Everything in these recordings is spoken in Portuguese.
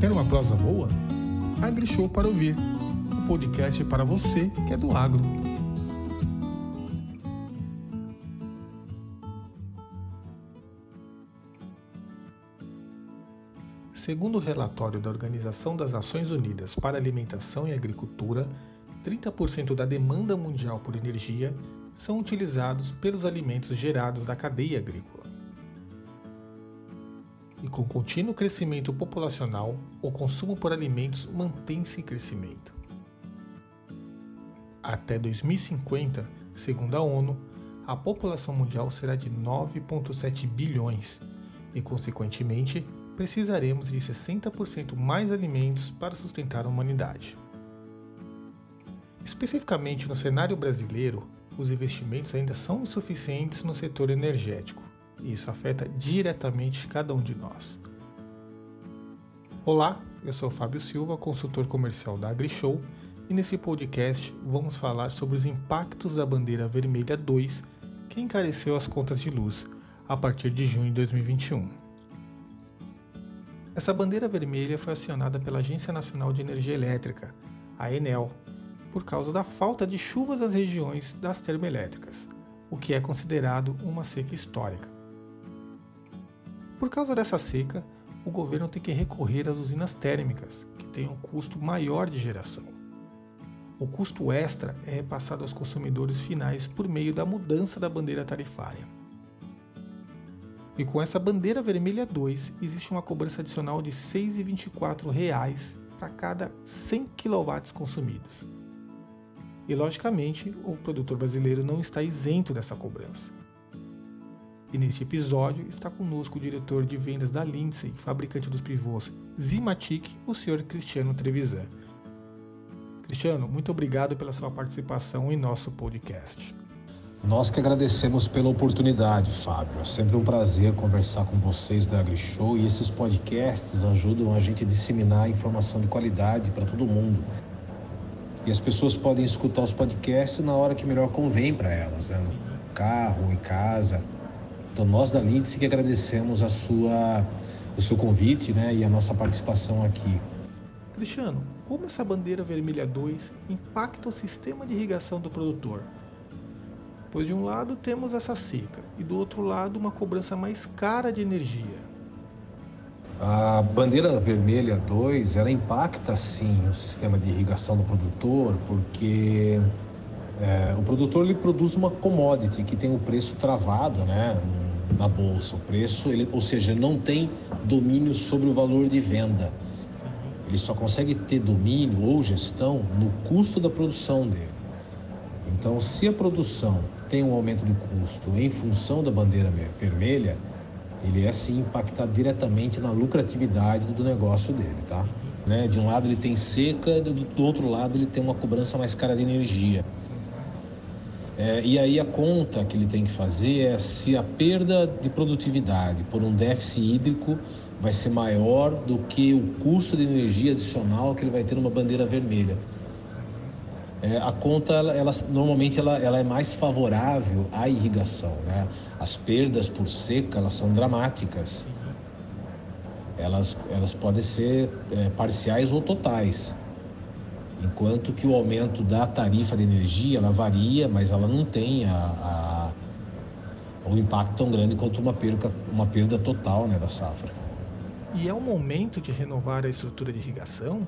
Quer uma prosa boa? AgriShow para ouvir. Um podcast para você que é do agro. Segundo o relatório da Organização das Nações Unidas para Alimentação e Agricultura, 30% da demanda mundial por energia são utilizados pelos alimentos gerados da cadeia agrícola. E com contínuo crescimento populacional, o consumo por alimentos mantém-se em crescimento. Até 2050, segundo a ONU, a população mundial será de 9,7 bilhões e, consequentemente, precisaremos de 60% mais alimentos para sustentar a humanidade. Especificamente no cenário brasileiro, os investimentos ainda são insuficientes no setor energético, e isso afeta diretamente cada um de nós. Olá, eu sou Fábio Silva, consultor comercial da AgriShow, e nesse podcast vamos falar sobre os impactos da bandeira vermelha 2 que encareceu as contas de luz a partir de junho de 2021. Essa bandeira vermelha foi acionada pela Agência Nacional de Energia Elétrica, a Enel, por causa da falta de chuvas nas regiões das termoelétricas, o que é considerado uma seca histórica. Por causa dessa seca, o governo tem que recorrer às usinas térmicas, que têm um custo maior de geração. O custo extra é repassado aos consumidores finais por meio da mudança da bandeira tarifária. E com essa bandeira vermelha 2, existe uma cobrança adicional de R$ 6,24 para cada 100 kW consumidos. E logicamente, o produtor brasileiro não está isento dessa cobrança. E neste episódio está conosco o diretor de vendas da Lindsay, fabricante dos pivôs Zimatic, o senhor Cristiano Trevisan. Cristiano, muito obrigado pela sua participação em nosso podcast. Nós que agradecemos pela oportunidade, Fábio. É sempre um prazer conversar com vocês da AgriShow e esses podcasts ajudam a gente a disseminar informação de qualidade para todo mundo. E as pessoas podem escutar os podcasts na hora que melhor convém para elas, né? no carro, em casa. Então nós da Lindsay que agradecemos a sua, o seu convite né? e a nossa participação aqui. Cristiano, como essa bandeira vermelha 2 impacta o sistema de irrigação do produtor? pois de um lado temos essa seca e do outro lado uma cobrança mais cara de energia. A bandeira vermelha 2, ela impacta sim o sistema de irrigação do produtor, porque é, o produtor ele produz uma commodity que tem o preço travado, né, na bolsa. O preço, ele, ou seja, ele não tem domínio sobre o valor de venda. Ele só consegue ter domínio ou gestão no custo da produção dele. Então, se a produção tem um aumento de custo em função da bandeira vermelha, ele é sim impactado diretamente na lucratividade do negócio dele, tá? Né? De um lado ele tem seca, do, do outro lado ele tem uma cobrança mais cara de energia. É, e aí a conta que ele tem que fazer é se a perda de produtividade por um déficit hídrico vai ser maior do que o custo de energia adicional que ele vai ter numa bandeira vermelha é, a conta ela, ela normalmente ela, ela, é mais favorável à irrigação, né? As perdas por seca elas são dramáticas. Elas, elas podem ser é, parciais ou totais. Enquanto que o aumento da tarifa de energia ela varia, mas ela não tem a, a o impacto tão grande quanto uma perda, uma perda total né, da safra. E é o momento de renovar a estrutura de irrigação?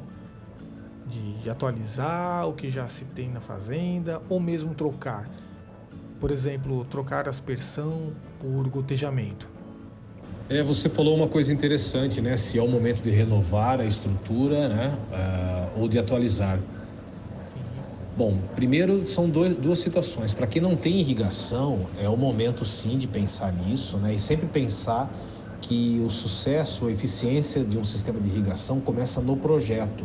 de, de atualizar o que já se tem na fazenda ou mesmo trocar. Por exemplo, trocar aspersão por gotejamento. É, você falou uma coisa interessante, né? Se é o momento de renovar a estrutura, né? Uh, ou de atualizar. Bom, primeiro são dois, duas situações. Para quem não tem irrigação, é o momento sim de pensar nisso, né? E sempre pensar que o sucesso, a eficiência de um sistema de irrigação começa no projeto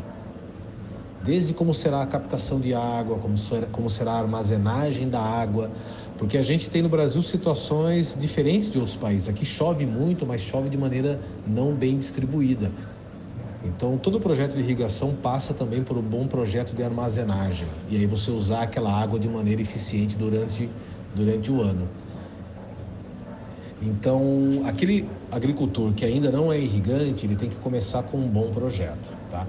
desde como será a captação de água, como será, como será a armazenagem da água, porque a gente tem no Brasil situações diferentes de outros países. Aqui chove muito, mas chove de maneira não bem distribuída. Então, todo projeto de irrigação passa também por um bom projeto de armazenagem. E aí você usar aquela água de maneira eficiente durante, durante o ano. Então, aquele agricultor que ainda não é irrigante, ele tem que começar com um bom projeto, tá?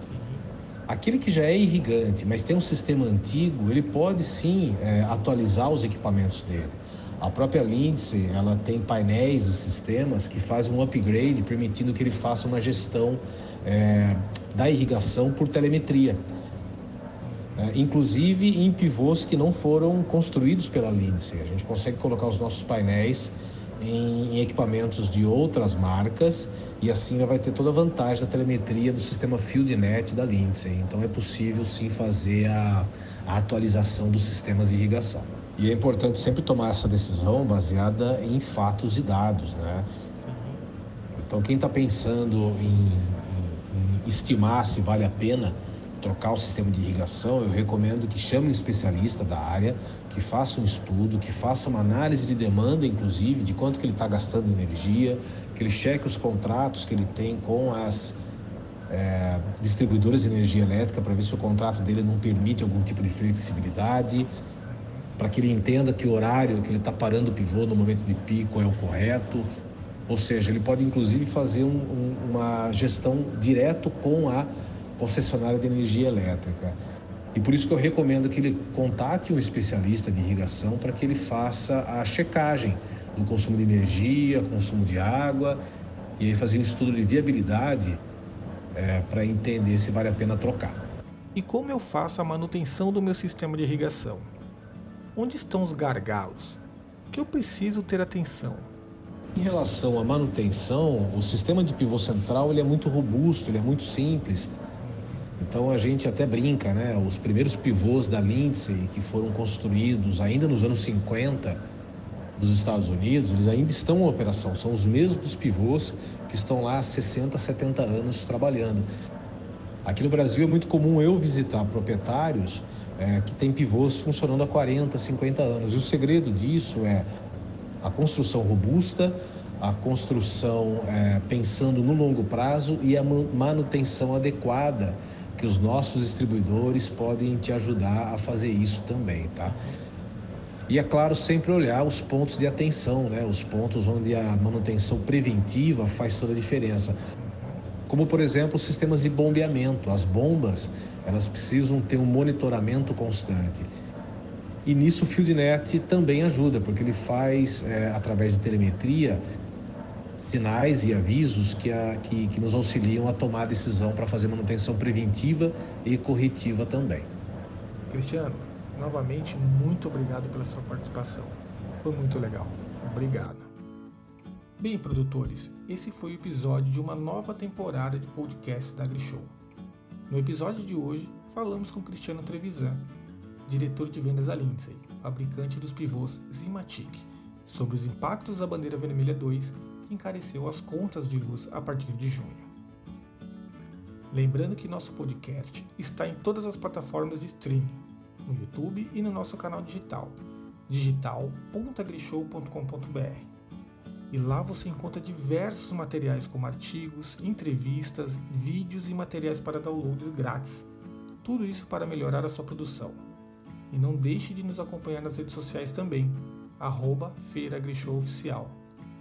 Aquele que já é irrigante, mas tem um sistema antigo, ele pode sim é, atualizar os equipamentos dele. A própria Lindsay, ela tem painéis e sistemas que fazem um upgrade, permitindo que ele faça uma gestão é, da irrigação por telemetria. É, inclusive em pivôs que não foram construídos pela Lindsay. A gente consegue colocar os nossos painéis em, equipamentos de outras marcas e assim vai ter toda a vantagem da telemetria do sistema FieldNet da Lindsay. Então é possível sim fazer a, a atualização dos sistemas de irrigação. E é importante sempre tomar essa decisão baseada em fatos e dados, né? Então quem está pensando em, em, em estimar se vale a pena trocar o sistema de irrigação, eu recomendo que chame um especialista da área, que faça um estudo, que faça uma análise de demanda, inclusive, de quanto que ele está gastando energia, que ele cheque os contratos que ele tem com as é, distribuidoras de energia elétrica para ver se o contrato dele não permite algum tipo de flexibilidade, para que ele entenda que o horário que ele está parando o pivô no momento de pico é o correto. Ou seja, ele pode inclusive fazer um, um, uma gestão direto com a concessionária de energia elétrica. E por isso que eu recomendo que ele contate um especialista de irrigação para que ele faça a checagem do consumo de energia, consumo de água, e aí fazer um estudo de viabilidade é, para entender se vale a pena trocar. E como eu faço a manutenção do meu sistema de irrigação? Onde estão os gargalos? O que eu preciso ter atenção? Em relação à manutenção, o sistema de pivô central ele é muito robusto, ele é muito simples. Então a gente até brinca, né? Os primeiros pivôs da Lindsay que foram construídos ainda nos anos 50 dos Estados Unidos, eles ainda estão em operação. São os mesmos pivôs que estão lá há 60, 70 anos trabalhando. Aqui no Brasil é muito comum eu visitar proprietários é, que têm pivôs funcionando há 40, 50 anos. E o segredo disso é a construção robusta, a construção é, pensando no longo prazo e a manutenção adequada que os nossos distribuidores podem te ajudar a fazer isso também, tá? E é claro, sempre olhar os pontos de atenção, né? Os pontos onde a manutenção preventiva faz toda a diferença. Como, por exemplo, os sistemas de bombeamento. As bombas, elas precisam ter um monitoramento constante. E nisso o FieldNet também ajuda, porque ele faz, é, através de telemetria, sinais e avisos que, a, que, que nos auxiliam a tomar a decisão para fazer manutenção preventiva e corretiva também. Cristiano, novamente, muito obrigado pela sua participação. Foi muito legal. Obrigado. Bem, produtores, esse foi o episódio de uma nova temporada de podcast da AgriShow. No episódio de hoje, falamos com Cristiano Trevisan, diretor de vendas da Lindsay, fabricante dos pivôs Zimatic, sobre os impactos da bandeira vermelha 2 que encareceu as contas de luz a partir de junho. Lembrando que nosso podcast está em todas as plataformas de streaming, no YouTube e no nosso canal digital, digital.agrishow.com.br. E lá você encontra diversos materiais como artigos, entrevistas, vídeos e materiais para downloads grátis. Tudo isso para melhorar a sua produção. E não deixe de nos acompanhar nas redes sociais também, arroba Feira Oficial.